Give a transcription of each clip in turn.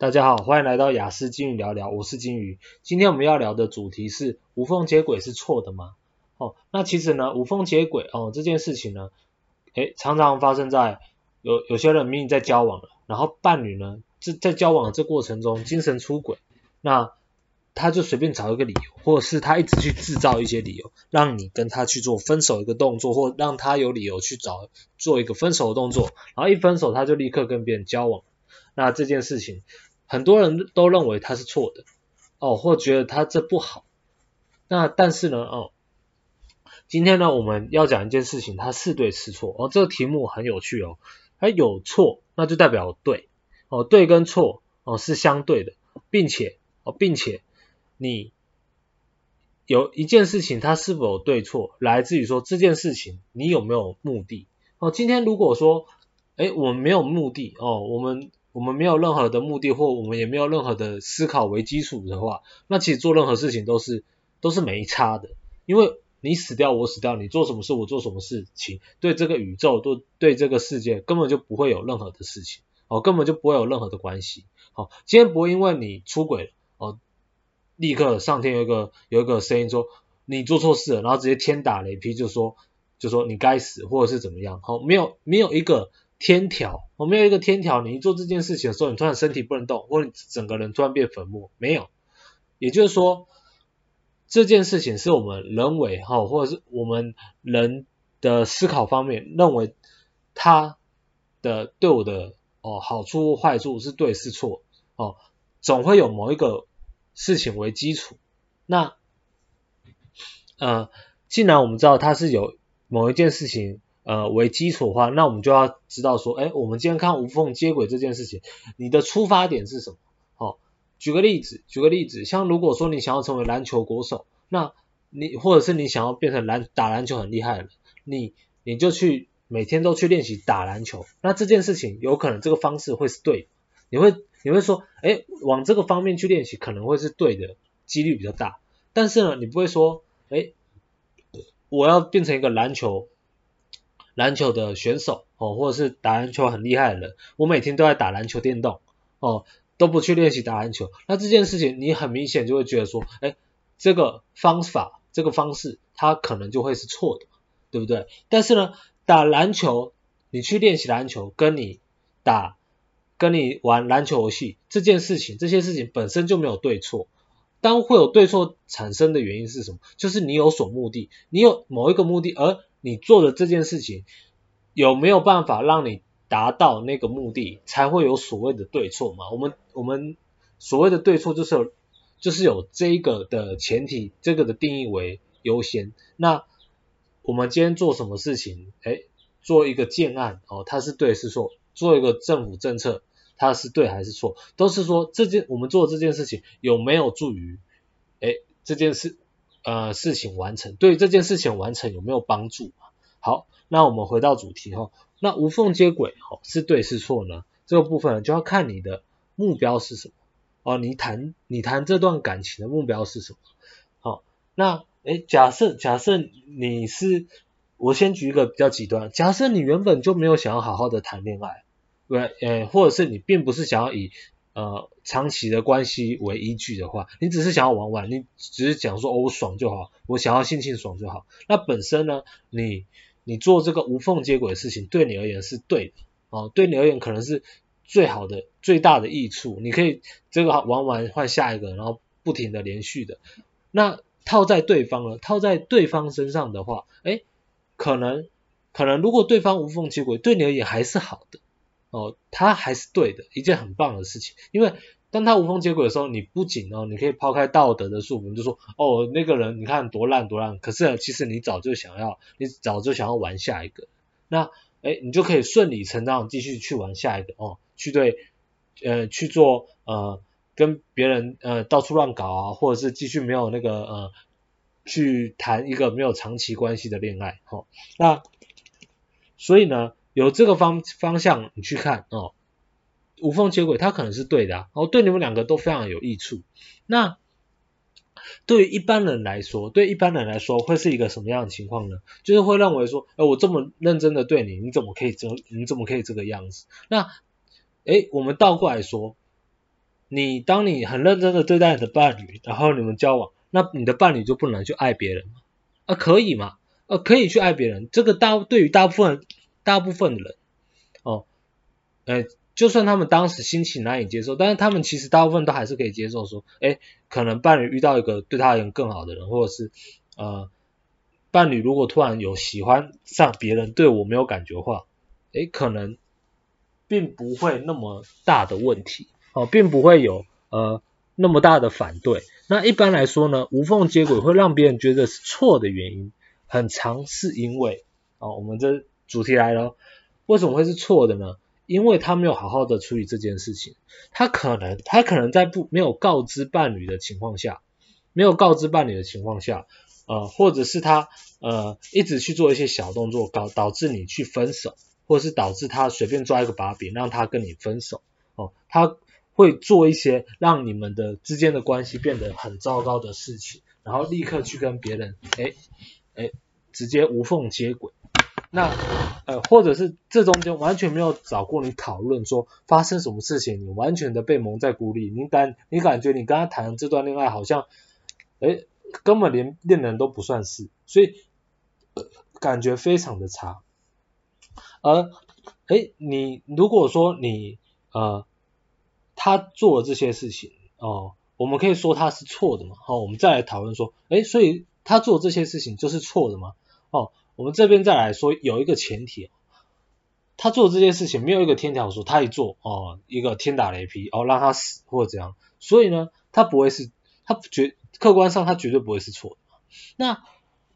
大家好，欢迎来到雅思金鱼聊聊，我是金鱼。今天我们要聊的主题是无缝接轨是错的吗？哦，那其实呢，无缝接轨哦这件事情呢，诶，常常发生在有有些人明明在交往了，然后伴侣呢，在在交往的这过程中精神出轨，那他就随便找一个理由，或者是他一直去制造一些理由，让你跟他去做分手一个动作，或让他有理由去找做一个分手的动作，然后一分手他就立刻跟别人交往，那这件事情。很多人都认为他是错的哦，或觉得他这不好。那但是呢，哦，今天呢我们要讲一件事情，它是对是错哦。这个题目很有趣哦，它有错，那就代表对哦，对跟错哦是相对的，并且哦，并且你有一件事情它是否对错，来自于说这件事情你有没有目的哦。今天如果说，诶，我们没有目的哦，我们。我们没有任何的目的，或我们也没有任何的思考为基础的话，那其实做任何事情都是都是没差的，因为你死掉我死掉，你做什么事我做什么事情，对这个宇宙对对这个世界根本就不会有任何的事情，哦，根本就不会有任何的关系，好、哦，今天不会因为你出轨，哦，立刻上天有一个有一个声音说你做错事了，然后直接天打雷劈就说就说你该死或者是怎么样，好、哦，没有没有一个。天条，我没有一个天条，你做这件事情的时候，你突然身体不能动，或者你整个人突然变粉末，没有。也就是说，这件事情是我们人为哈，或者是我们人的思考方面认为它的对我的哦好处坏处是对是错哦，总会有某一个事情为基础。那呃，既然我们知道它是有某一件事情。呃，为基础的话，那我们就要知道说，哎，我们今天看无缝接轨这件事情，你的出发点是什么？好，举个例子，举个例子，像如果说你想要成为篮球国手，那你或者是你想要变成篮打篮球很厉害的，你你就去每天都去练习打篮球，那这件事情有可能这个方式会是对的，你会你会说，哎，往这个方面去练习可能会是对的，几率比较大，但是呢，你不会说，哎，我要变成一个篮球。篮球的选手哦，或者是打篮球很厉害的人，我每天都在打篮球电动哦，都不去练习打篮球。那这件事情你很明显就会觉得说，哎，这个方法，这个方式，它可能就会是错的，对不对？但是呢，打篮球，你去练习篮球，跟你打，跟你玩篮球游戏这件事情，这些事情本身就没有对错。当会有对错产生的原因是什么？就是你有所目的，你有某一个目的，而你做的这件事情有没有办法让你达到那个目的，才会有所谓的对错嘛？我们我们所谓的对错就是有就是有这个的前提，这个的定义为优先。那我们今天做什么事情？哎，做一个建案哦，它是对是错？做一个政府政策，它是对还是错？都是说这件我们做这件事情有没有助于哎这件事？呃，事情完成，对这件事情完成有没有帮助？好，那我们回到主题哈，那无缝接轨哈是对是错呢？这个部分就要看你的目标是什么哦，你谈你谈这段感情的目标是什么？好，那诶，假设假设你是，我先举一个比较极端，假设你原本就没有想要好好的谈恋爱，对，诶，或者是你并不是想要以呃，长期的关系为依据的话，你只是想要玩玩，你只是讲说哦，爽就好，我想要性性爽就好。那本身呢，你你做这个无缝接轨的事情，对你而言是对的哦，对你而言可能是最好的、最大的益处。你可以这个玩完换下一个，然后不停的连续的。那套在对方了，套在对方身上的话，诶，可能可能如果对方无缝接轨，对你而言还是好的。哦，他还是对的，一件很棒的事情。因为当他无缝接轨的时候，你不仅哦，你可以抛开道德的束缚，就说哦，那个人你看多烂多烂。可是其实你早就想要，你早就想要玩下一个。那诶，你就可以顺理成章继续去玩下一个哦，去对呃去做呃跟别人呃到处乱搞啊，或者是继续没有那个呃去谈一个没有长期关系的恋爱。哈、哦，那所以呢？有这个方方向你去看哦，无缝接轨它可能是对的啊，哦，对你们两个都非常有益处。那对于一般人来说，对一般人来说会是一个什么样的情况呢？就是会认为说，哎，我这么认真的对你，你怎么可以这，你怎么可以这个样子？那，哎，我们倒过来说，你当你很认真的对待你的伴侣，然后你们交往，那你的伴侣就不能去爱别人吗？啊，可以吗？呃，可以去爱别人，这个大对于大部分大部分的人，哦，呃，就算他们当时心情难以接受，但是他们其实大部分都还是可以接受，说，诶，可能伴侣遇到一个对他而言更好的人，或者是，呃，伴侣如果突然有喜欢上别人，对我没有感觉的话，诶，可能并不会那么大的问题，哦，并不会有呃那么大的反对。那一般来说呢，无缝接轨会让别人觉得是错的原因。很常是因为，哦，我们这主题来了，为什么会是错的呢？因为他没有好好的处理这件事情，他可能他可能在不没有告知伴侣的情况下，没有告知伴侣的情况下，呃，或者是他呃一直去做一些小动作，导导致你去分手，或者是导致他随便抓一个把柄让他跟你分手，哦，他会做一些让你们的之间的关系变得很糟糕的事情，然后立刻去跟别人，诶。哎，直接无缝接轨，那呃，或者是这中间完全没有找过你讨论说发生什么事情，你完全的被蒙在鼓里，你感你感觉你跟他谈的这段恋爱好像，哎，根本连恋人都不算是，所以、感觉非常的差。而哎，你如果说你呃，他做了这些事情哦，我们可以说他是错的嘛？好、哦，我们再来讨论说，哎，所以。他做这些事情就是错的吗？哦，我们这边再来说有一个前提，他做这件事情没有一个天条说他一做哦，一个天打雷劈哦，让他死或者怎样，所以呢，他不会是，他绝客观上他绝对不会是错的。那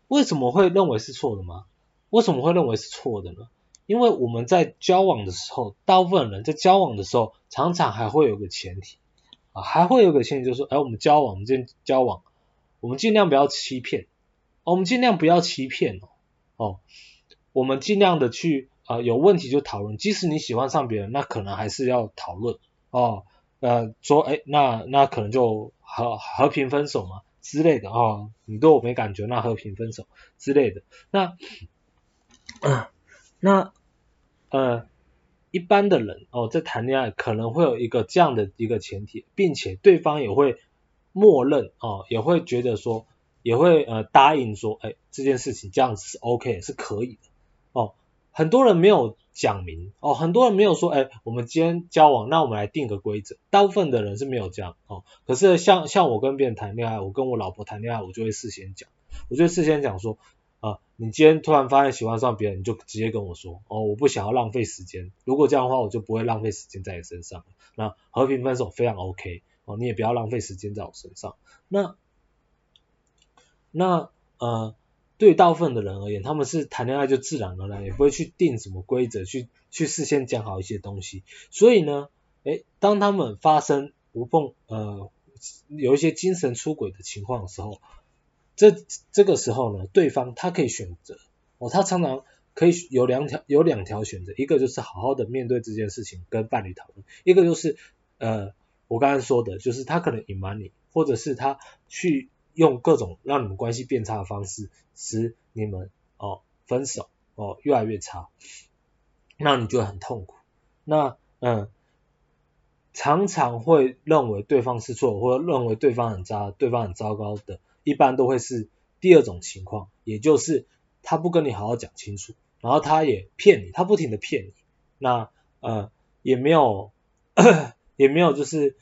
为什么会认为是错的吗？为什么会认为是错的呢？因为我们在交往的时候，大部分人在交往的时候，常常还会有个前提啊，还会有个前提就是说，哎，我们交往，我们之间交往。我们尽量不要欺骗，我们尽量不要欺骗哦，哦，我们尽量的去啊、有问题就讨论，即使你喜欢上别人，那可能还是要讨论哦，呃，说哎，那那可能就和和平分手嘛之类的哦，你对我没感觉，那和平分手之类的，那，呃、那呃，一般的人哦，在谈恋爱可能会有一个这样的一个前提，并且对方也会。默认哦，也会觉得说，也会呃答应说，哎，这件事情这样子是 OK 是可以的哦。很多人没有讲明哦，很多人没有说，哎，我们今天交往，那我们来定个规则。大部分的人是没有这样哦。可是像像我跟别人谈恋爱，我跟我老婆谈恋爱，我就会事先讲，我就事先讲说，啊、你今天突然发现喜欢上别人，你就直接跟我说，哦，我不想要浪费时间。如果这样的话，我就不会浪费时间在你身上。那和平分手非常 OK。哦，你也不要浪费时间在我身上。那那呃，对大部分的人而言，他们是谈恋爱就自然而然，也不会去定什么规则，去去事先讲好一些东西。所以呢，诶，当他们发生无缝呃有一些精神出轨的情况的时候，这这个时候呢，对方他可以选择哦，他常常可以有两条有两条选择，一个就是好好的面对这件事情跟伴侣讨论，一个就是呃。我刚才说的就是他可能隐瞒你，或者是他去用各种让你们关系变差的方式，使你们哦分手哦越来越差，那你觉得很痛苦。那嗯，常常会认为对方是错，或者认为对方很渣，对方很糟糕的，一般都会是第二种情况，也就是他不跟你好好讲清楚，然后他也骗你，他不停的骗你，那呃也没有。也没有就是，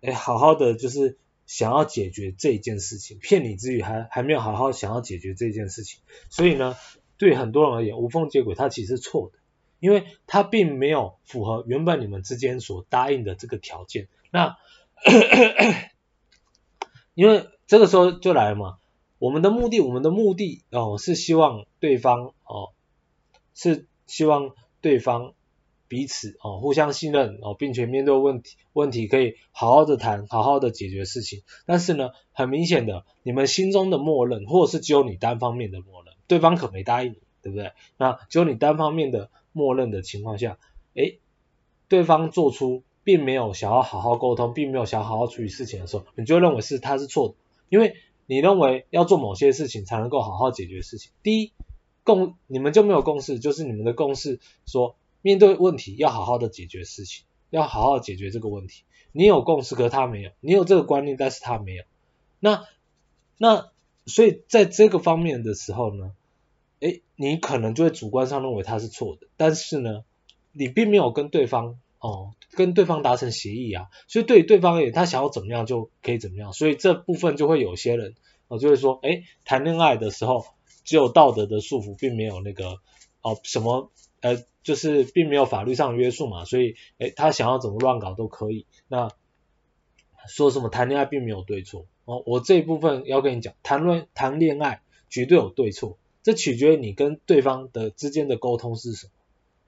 哎，好好的就是想要解决这件事情，骗你之余还还没有好好想要解决这件事情，所以呢，对很多人而言，无缝接轨它其实是错的，因为它并没有符合原本你们之间所答应的这个条件。那，因为这个时候就来了嘛，我们的目的，我们的目的哦，是希望对方哦，是希望对方。彼此哦，互相信任哦，并且面对问题，问题可以好好的谈，好好的解决事情。但是呢，很明显的，你们心中的默认，或者是只有你单方面的默认，对方可没答应你，对不对？那只有你单方面的默认的情况下，诶，对方做出并没有想要好好沟通，并没有想好好处理事情的时候，你就认为是他是错的，因为你认为要做某些事情才能够好好解决事情。第一，共你们就没有共识，就是你们的共识说。面对问题要好好的解决事情，要好好解决这个问题。你有共识，可他没有，你有这个观念，但是他没有。那那所以在这个方面的时候呢，诶，你可能就会主观上认为他是错的，但是呢，你并没有跟对方哦，跟对方达成协议啊，所以对于对方而言，他想要怎么样就可以怎么样，所以这部分就会有些人哦，就会说，诶，谈恋爱的时候只有道德的束缚，并没有那个哦什么呃，就是并没有法律上的约束嘛，所以诶，他想要怎么乱搞都可以。那说什么谈恋爱并没有对错哦，我这一部分要跟你讲，谈论谈恋爱绝对有对错。这取决于你跟对方的之间的沟通是什么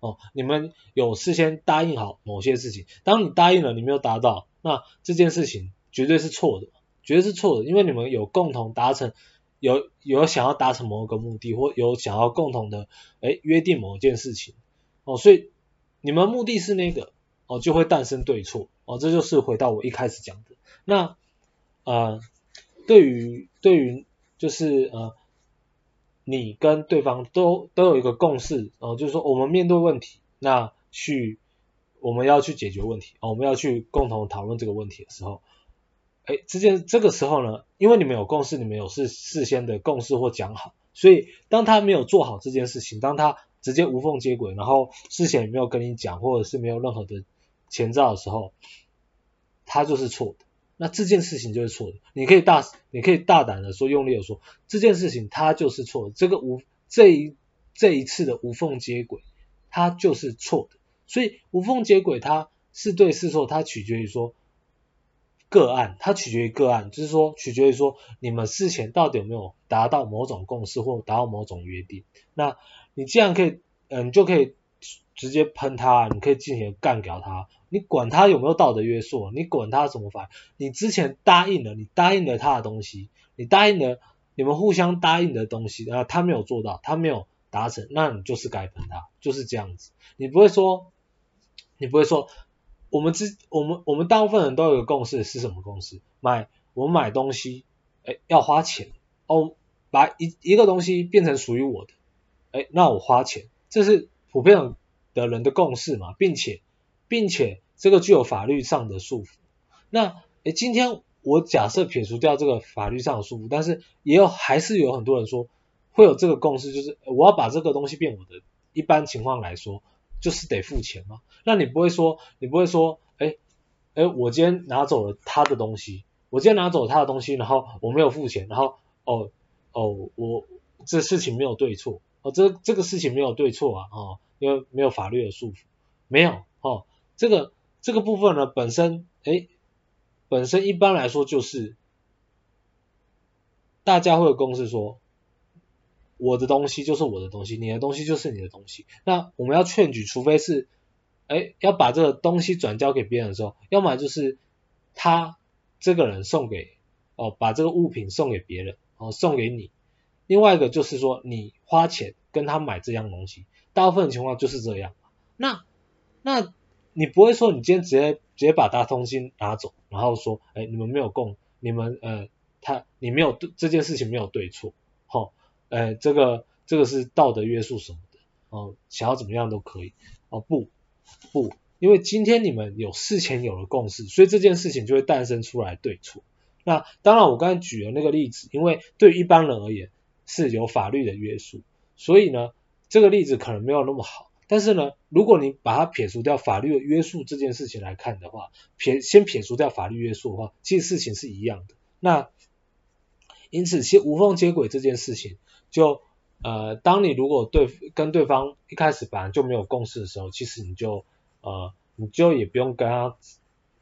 哦。你们有事先答应好某些事情，当你答应了，你没有达到，那这件事情绝对是错的，绝对是错的，因为你们有共同达成，有有想要达成某个目的，或有想要共同的诶约定某件事情哦，所以你们目的是那个哦，就会诞生对错哦，这就是回到我一开始讲的。那呃，对于对于就是呃。你跟对方都都有一个共识哦，就是说我们面对问题，那去我们要去解决问题哦，我们要去共同讨论这个问题的时候，哎，这件这个时候呢，因为你们有共识，你们有事事先的共识或讲好，所以当他没有做好这件事情，当他直接无缝接轨，然后事先也没有跟你讲，或者是没有任何的前兆的时候，他就是错的。那这件事情就是错的，你可以大，你可以大胆的说，用力的说，这件事情它就是错的，这个无这一这一次的无缝接轨，它就是错的。所以无缝接轨它是对是错，它取决于说个案，它取决于个案，就是说取决于说你们事前到底有没有达到某种共识或达到某种约定。那你既然可以，嗯，你就可以直接喷他，你可以进行干掉他。你管他有没有道德约束，你管他什么法？你之前答应了，你答应了他的东西，你答应了你们互相答应的东西，啊他没有做到，他没有达成，那你就是该喷他，就是这样子。你不会说，你不会说，我们之我们我们大部分人都有个共识，是什么共识？买我们买东西，哎，要花钱哦，把一一个东西变成属于我的，哎，那我花钱，这是普遍的人的共识嘛，并且。并且这个具有法律上的束缚。那诶，今天我假设撇除掉这个法律上的束缚，但是也有还是有很多人说会有这个共识，就是我要把这个东西变我的。一般情况来说，就是得付钱嘛。那你不会说，你不会说，诶诶，我今天拿走了他的东西，我今天拿走他的东西，然后我没有付钱，然后哦哦，我这事情没有对错，哦这这个事情没有对错啊，哦，因为没有法律的束缚，没有哦。这个这个部分呢，本身诶，本身一般来说就是大家会有共识说，我的东西就是我的东西，你的东西就是你的东西。那我们要劝举，除非是诶要把这个东西转交给别人的时候，要么就是他这个人送给哦，把这个物品送给别人哦，送给你。另外一个就是说，你花钱跟他买这样东西，大部分情况就是这样。那那。你不会说你今天直接直接把他东西拿走，然后说，哎，你们没有共，你们呃，他你没有对这件事情没有对错，齁，呃，这个这个是道德约束什么的，哦，想要怎么样都可以，哦不不，因为今天你们有事前有了共识，所以这件事情就会诞生出来对错。那当然我刚才举了那个例子，因为对一般人而言是有法律的约束，所以呢，这个例子可能没有那么好。但是呢，如果你把它撇除掉法律的约束这件事情来看的话，撇先撇除掉法律约束的话，其实事情是一样的。那因此，其实无缝接轨这件事情，就呃，当你如果对跟对方一开始本来就没有共识的时候，其实你就呃，你就也不用跟他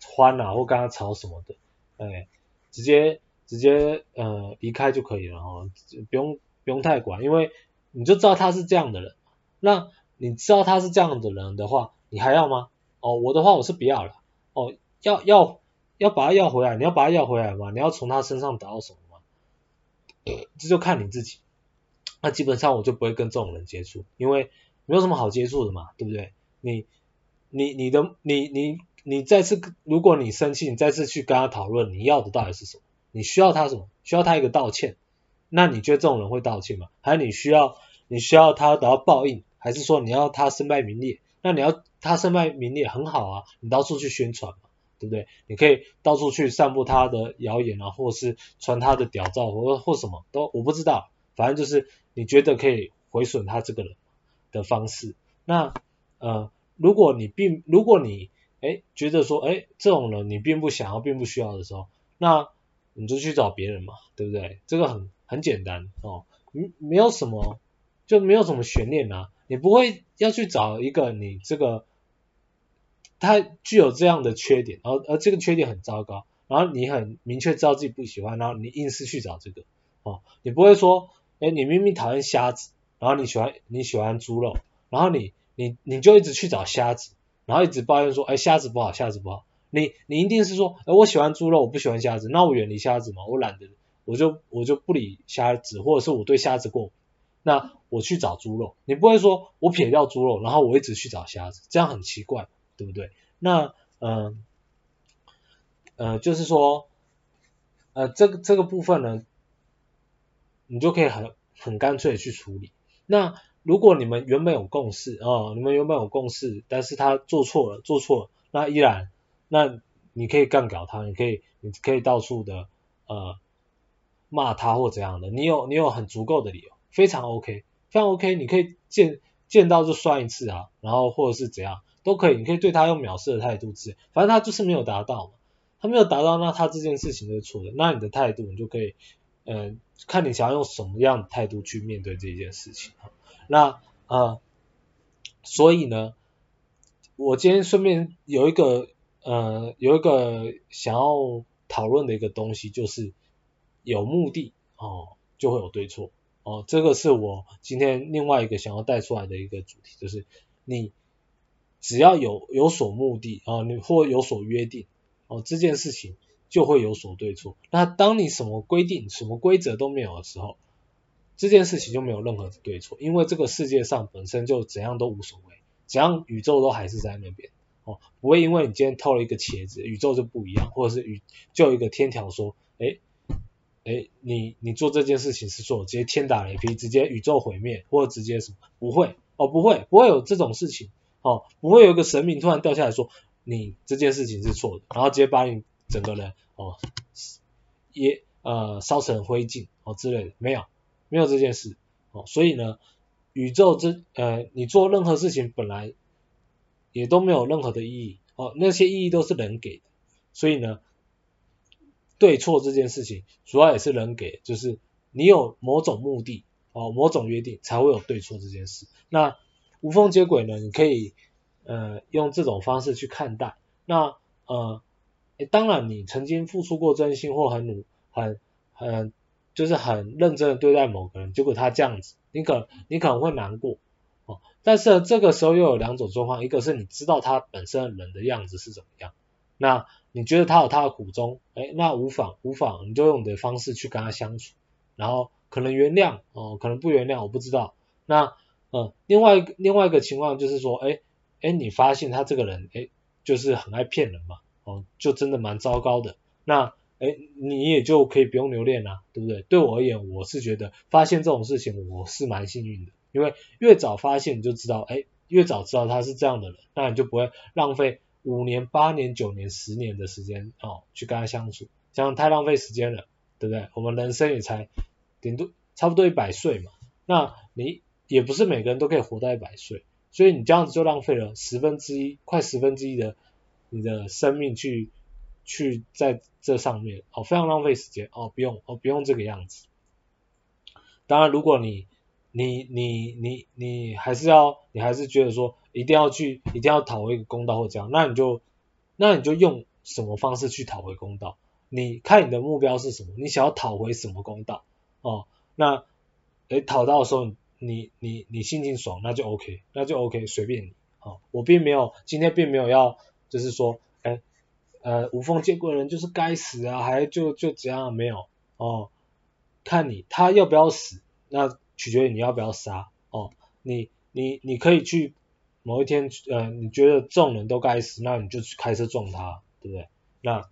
欢啊，或跟他吵什么的，哎，直接直接呃离开就可以了哦，不用不用太管，因为你就知道他是这样的人，那。你知道他是这样的人的话，你还要吗？哦，我的话我是不要了。哦，要要要把他要回来，你要把他要回来吗？你要从他身上得到什么吗？这就看你自己。那基本上我就不会跟这种人接触，因为没有什么好接触的嘛，对不对？你你你的你你你再次，如果你生气，你再次去跟他讨论你要的到底是什么？你需要他什么？需要他一个道歉？那你觉得这种人会道歉吗？还是你需要你需要他得到报应？还是说你要他身败名裂？那你要他身败名裂很好啊，你到处去宣传嘛，对不对？你可以到处去散布他的谣言啊，或是传他的屌照，或或什么都我不知道，反正就是你觉得可以毁损他这个人的方式。那呃，如果你并如果你哎觉得说哎这种人你并不想要并不需要的时候，那你就去找别人嘛，对不对？这个很很简单哦，没没有什么就没有什么悬念啊，你不会要去找一个你这个。他具有这样的缺点，而而这个缺点很糟糕，然后你很明确知道自己不喜欢，然后你硬是去找这个，哦，你不会说，哎，你明明讨厌虾子，然后你喜欢你喜欢猪肉，然后你你你就一直去找虾子，然后一直抱怨说，哎，虾子不好，虾子不好，你你一定是说，哎，我喜欢猪肉，我不喜欢虾子，那我远离虾子嘛，我懒得，我就我就不理虾子，或者是我对虾子过敏，那我去找猪肉，你不会说我撇掉猪肉，然后我一直去找虾子，这样很奇怪。对不对？那呃呃，就是说呃，这个这个部分呢，你就可以很很干脆的去处理。那如果你们原本有共识哦，你们原本有共识，但是他做错了，做错了，那依然，那你可以干搞他，你可以你可以到处的呃骂他或怎样的，你有你有很足够的理由，非常 OK，非常 OK，你可以见见到就算一次啊，然后或者是怎样。都可以，你可以对他用藐视的态度之类，反正他就是没有达到嘛，他没有达到，那他这件事情就是错的，那你的态度你就可以，呃，看你想要用什么样的态度去面对这件事情。那呃，所以呢，我今天顺便有一个呃有一个想要讨论的一个东西，就是有目的哦就会有对错哦，这个是我今天另外一个想要带出来的一个主题，就是你。只要有有所目的啊，你或有所约定哦，这件事情就会有所对错。那当你什么规定、什么规则都没有的时候，这件事情就没有任何的对错，因为这个世界上本身就怎样都无所谓，怎样宇宙都还是在那边哦，不会因为你今天偷了一个茄子，宇宙就不一样，或者是宇就有一个天条说，哎哎，你你做这件事情是错，直接天打雷劈，直接宇宙毁灭，或者直接什么，不会哦，不会不会有这种事情。哦，不会有一个神明突然掉下来说你这件事情是错的，然后直接把你整个人哦也呃烧成灰烬哦之类的，没有没有这件事哦，所以呢，宇宙这呃你做任何事情本来也都没有任何的意义哦，那些意义都是人给的，所以呢，对错这件事情主要也是人给，就是你有某种目的哦，某种约定才会有对错这件事，那。无缝接轨呢，你可以呃用这种方式去看待。那呃，当然你曾经付出过真心或很努很很就是很认真的对待某个人，结果他这样子，你可你可能会难过哦。但是这个时候又有两种状况，一个是你知道他本身人的样子是怎么样，那你觉得他有他的苦衷，哎，那无妨无妨，你就用你的方式去跟他相处，然后可能原谅哦，可能不原谅，我不知道。那嗯，另外另外一个情况就是说，哎哎，你发现他这个人，哎，就是很爱骗人嘛，哦，就真的蛮糟糕的。那，哎，你也就可以不用留恋啦，对不对？对我而言，我是觉得发现这种事情，我是蛮幸运的，因为越早发现你就知道，哎，越早知道他是这样的人，那你就不会浪费五年、八年、九年、十年的时间哦，去跟他相处，这样太浪费时间了，对不对？我们人生也才顶多差不多一百岁嘛，那你。也不是每个人都可以活到一百岁，所以你这样子就浪费了十分之一，快十分之一的你的生命去去在这上面，哦，非常浪费时间，哦，不用，哦，不用这个样子。当然，如果你你你你你还是要，你还是觉得说一定要去，一定要讨回一个公道或这样，那你就那你就用什么方式去讨回公道？你看你的目标是什么？你想要讨回什么公道？哦，那诶讨到的时候。你你你心情爽，那就 OK，那就 OK，随便你。哦，我并没有今天并没有要，就是说，哎，呃，无缝接轨的人就是该死啊，还就就怎样没有哦，看你他要不要死，那取决于你要不要杀哦。你你你可以去某一天，呃，你觉得这种人都该死，那你就去开车撞他，对不对？那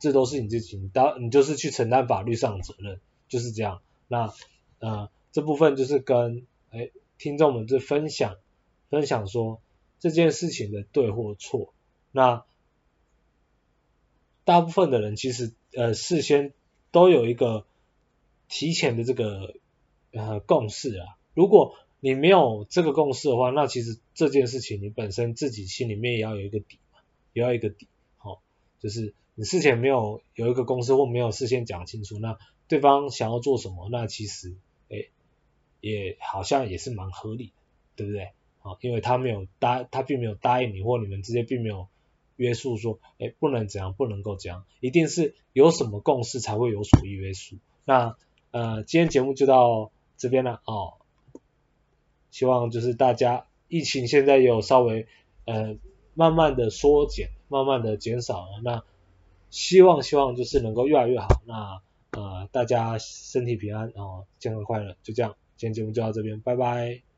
这都是你自己，你当你就是去承担法律上的责任，就是这样。那呃。这部分就是跟哎听众们这分享分享说这件事情的对或错。那大部分的人其实呃事先都有一个提前的这个呃共识啊。如果你没有这个共识的话，那其实这件事情你本身自己心里面也要有一个底嘛，也要一个底，好、就是你事前没有有一个共识或没有事先讲清楚，那对方想要做什么，那其实诶也好像也是蛮合理的，对不对？好，因为他没有答，他并没有答应你，或你们之间并没有约束说，诶不能怎样，不能够怎样，一定是有什么共识才会有所约束。那呃，今天节目就到这边呢哦，希望就是大家疫情现在有稍微呃慢慢的缩减，慢慢的减少了，那希望希望就是能够越来越好。那呃大家身体平安哦，健康快乐，就这样，今天节目就到这边，拜拜。